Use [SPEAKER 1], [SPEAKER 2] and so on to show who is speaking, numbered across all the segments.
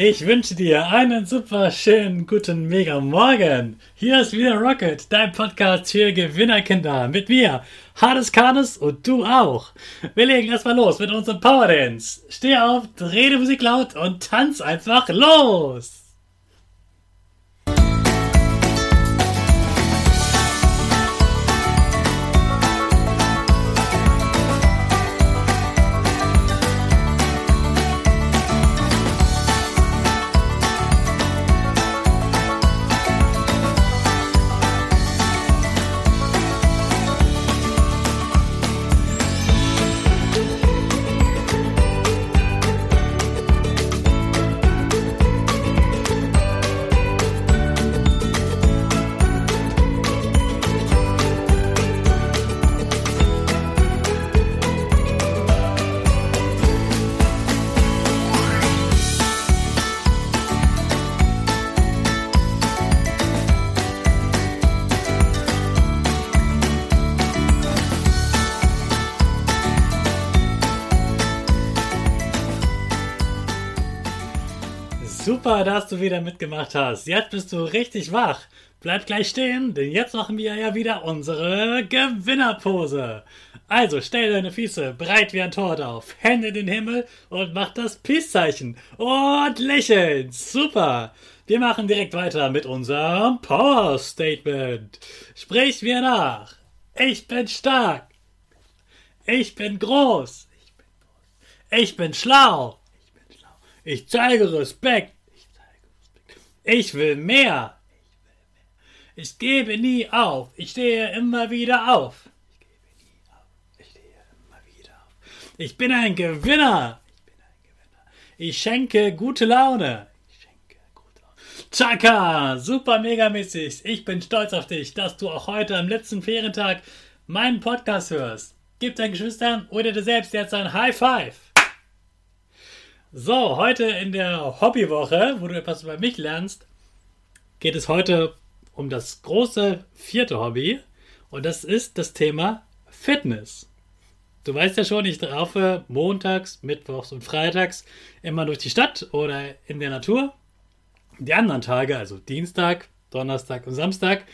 [SPEAKER 1] Ich wünsche dir einen super schönen guten Mega Morgen. Hier ist wieder Rocket, dein Podcast für Gewinnerkinder. Mit mir, Hades Karnes und du auch. Wir legen erstmal los mit unserem Power Dance. Steh auf, dreh die Musik laut und tanz einfach los. Super, dass du wieder mitgemacht hast. Jetzt bist du richtig wach. Bleib gleich stehen, denn jetzt machen wir ja wieder unsere Gewinnerpose. Also stell deine Füße breit wie ein Tor auf, Hände in den Himmel und mach das Peace-Zeichen. Und lächeln. Super. Wir machen direkt weiter mit unserem Power Statement. Sprich mir nach. Ich bin stark. Ich bin groß. Ich bin schlau. Ich zeige Respekt. Ich will mehr. Ich gebe nie auf. Ich stehe immer wieder auf. Ich bin ein Gewinner. Ich schenke gute Laune. Ich schenke gute Laune. Chaka, super megamäßig. Ich bin stolz auf dich, dass du auch heute am letzten Ferientag meinen Podcast hörst. Gib deinen Geschwistern oder dir selbst jetzt ein High Five. So, heute in der Hobbywoche, wo du etwas über mich lernst, geht es heute um das große vierte Hobby und das ist das Thema Fitness. Du weißt ja schon, ich laufe montags, mittwochs und freitags immer durch die Stadt oder in der Natur. Die anderen Tage, also Dienstag, Donnerstag und Samstag,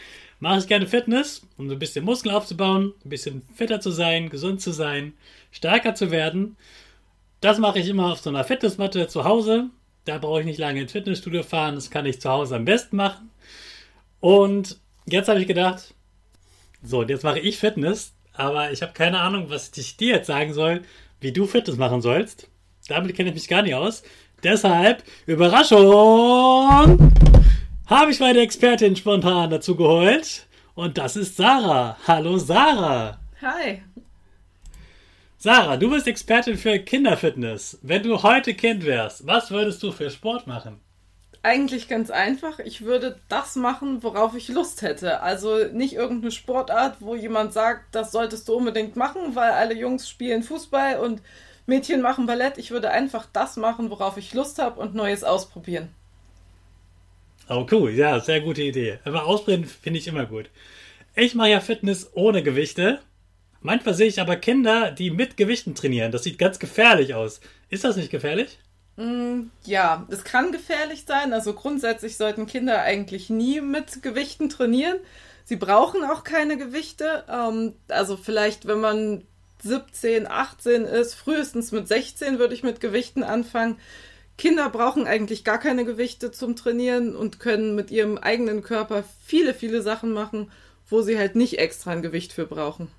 [SPEAKER 1] mache ich gerne Fitness, um ein bisschen Muskeln aufzubauen, ein bisschen fitter zu sein, gesund zu sein, stärker zu werden. Das mache ich immer auf so einer Fitnessmatte zu Hause. Da brauche ich nicht lange ins Fitnessstudio fahren. Das kann ich zu Hause am besten machen. Und jetzt habe ich gedacht, so, jetzt mache ich Fitness, aber ich habe keine Ahnung, was ich dir jetzt sagen soll, wie du Fitness machen sollst. Damit kenne ich mich gar nicht aus. Deshalb, Überraschung, habe ich meine Expertin spontan dazu geholt. Und das ist Sarah. Hallo Sarah.
[SPEAKER 2] Hi.
[SPEAKER 1] Sarah, du bist Expertin für Kinderfitness. Wenn du heute Kind wärst, was würdest du für Sport machen?
[SPEAKER 2] Eigentlich ganz einfach. Ich würde das machen, worauf ich Lust hätte. Also nicht irgendeine Sportart, wo jemand sagt, das solltest du unbedingt machen, weil alle Jungs spielen Fußball und Mädchen machen Ballett. Ich würde einfach das machen, worauf ich Lust habe und Neues ausprobieren.
[SPEAKER 1] Oh, cool. Ja, sehr gute Idee. Aber ausprobieren finde ich immer gut. Ich mache ja Fitness ohne Gewichte. Manchmal sehe ich aber Kinder, die mit Gewichten trainieren. Das sieht ganz gefährlich aus. Ist das nicht gefährlich?
[SPEAKER 2] Mm, ja, es kann gefährlich sein. Also grundsätzlich sollten Kinder eigentlich nie mit Gewichten trainieren. Sie brauchen auch keine Gewichte. Ähm, also vielleicht, wenn man 17, 18 ist, frühestens mit 16 würde ich mit Gewichten anfangen. Kinder brauchen eigentlich gar keine Gewichte zum Trainieren und können mit ihrem eigenen Körper viele, viele Sachen machen, wo sie halt nicht extra ein Gewicht für brauchen.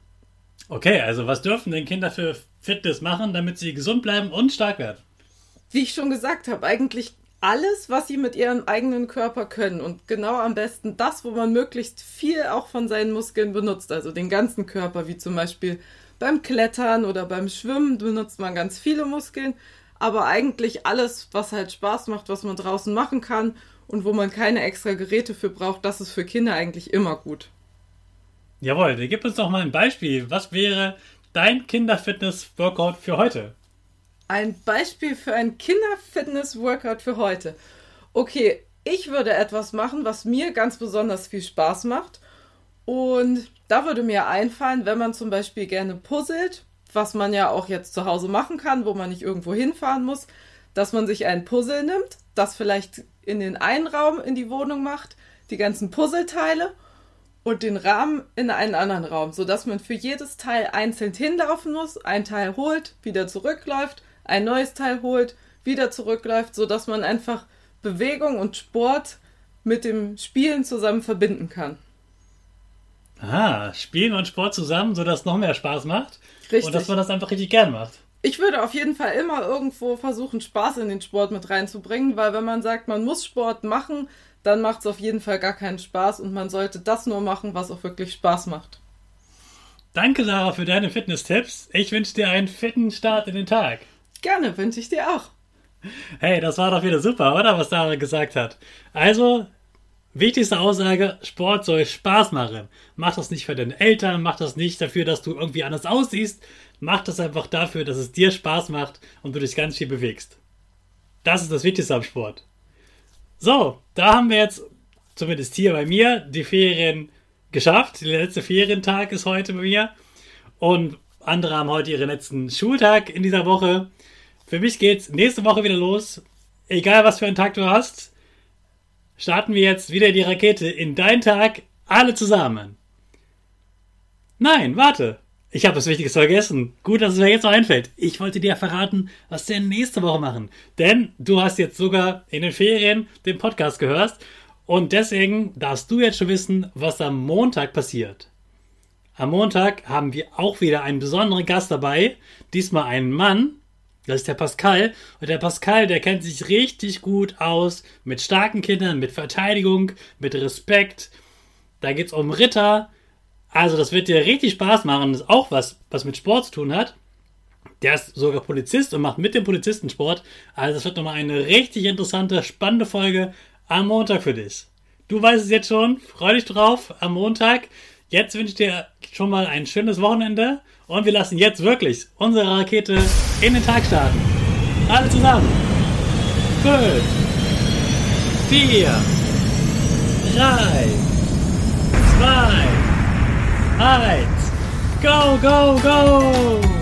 [SPEAKER 1] Okay, also was dürfen denn Kinder für Fitness machen, damit sie gesund bleiben und stark werden?
[SPEAKER 2] Wie ich schon gesagt habe, eigentlich alles, was sie mit ihrem eigenen Körper können. Und genau am besten das, wo man möglichst viel auch von seinen Muskeln benutzt. Also den ganzen Körper, wie zum Beispiel beim Klettern oder beim Schwimmen benutzt man ganz viele Muskeln. Aber eigentlich alles, was halt Spaß macht, was man draußen machen kann und wo man keine extra Geräte für braucht, das ist für Kinder eigentlich immer gut.
[SPEAKER 1] Jawohl, gib uns doch mal ein Beispiel. Was wäre dein Kinderfitness-Workout für heute?
[SPEAKER 2] Ein Beispiel für ein Kinderfitness-Workout für heute. Okay, ich würde etwas machen, was mir ganz besonders viel Spaß macht. Und da würde mir einfallen, wenn man zum Beispiel gerne puzzelt, was man ja auch jetzt zu Hause machen kann, wo man nicht irgendwo hinfahren muss, dass man sich ein Puzzle nimmt, das vielleicht in den einen Raum in die Wohnung macht, die ganzen Puzzleteile und den Rahmen in einen anderen Raum, sodass man für jedes Teil einzeln hinlaufen muss, ein Teil holt, wieder zurückläuft, ein neues Teil holt, wieder zurückläuft, sodass man einfach Bewegung und Sport mit dem Spielen zusammen verbinden kann.
[SPEAKER 1] Ah, Spielen und Sport zusammen, sodass es noch mehr Spaß macht.
[SPEAKER 2] Richtig.
[SPEAKER 1] Und dass man das einfach richtig gern macht.
[SPEAKER 2] Ich würde auf jeden Fall immer irgendwo versuchen, Spaß in den Sport mit reinzubringen, weil wenn man sagt, man muss Sport machen, dann macht es auf jeden Fall gar keinen Spaß und man sollte das nur machen, was auch wirklich Spaß macht.
[SPEAKER 1] Danke, Sarah, für deine Fitness-Tipps. Ich wünsche dir einen fitten Start in den Tag.
[SPEAKER 2] Gerne, wünsche ich dir auch.
[SPEAKER 1] Hey, das war doch wieder super, oder? Was Sarah gesagt hat. Also, wichtigste Aussage: Sport soll Spaß machen. Mach das nicht für deine Eltern, mach das nicht dafür, dass du irgendwie anders aussiehst. Mach das einfach dafür, dass es dir Spaß macht und du dich ganz viel bewegst. Das ist das Wichtigste am Sport. So, da haben wir jetzt, zumindest hier bei mir, die Ferien geschafft. Der letzte Ferientag ist heute bei mir. Und andere haben heute ihren letzten Schultag in dieser Woche. Für mich geht's nächste Woche wieder los. Egal was für einen Tag du hast, starten wir jetzt wieder die Rakete in deinen Tag, alle zusammen. Nein, warte. Ich habe das Wichtigste vergessen. Gut, dass es mir jetzt noch einfällt. Ich wollte dir verraten, was wir nächste Woche machen. Denn du hast jetzt sogar in den Ferien den Podcast gehört. Und deswegen darfst du jetzt schon wissen, was am Montag passiert. Am Montag haben wir auch wieder einen besonderen Gast dabei. Diesmal einen Mann. Das ist der Pascal. Und der Pascal, der kennt sich richtig gut aus mit starken Kindern, mit Verteidigung, mit Respekt. Da geht es um Ritter. Also, das wird dir richtig Spaß machen. Das ist auch was, was mit Sport zu tun hat. Der ist sogar Polizist und macht mit dem Polizisten Sport. Also, das wird nochmal eine richtig interessante, spannende Folge am Montag für dich. Du weißt es jetzt schon. Freu dich drauf am Montag. Jetzt wünsche ich dir schon mal ein schönes Wochenende und wir lassen jetzt wirklich unsere Rakete in den Tag starten. Alle zusammen. 5, 4, 3, 2, 1. Go, go, go!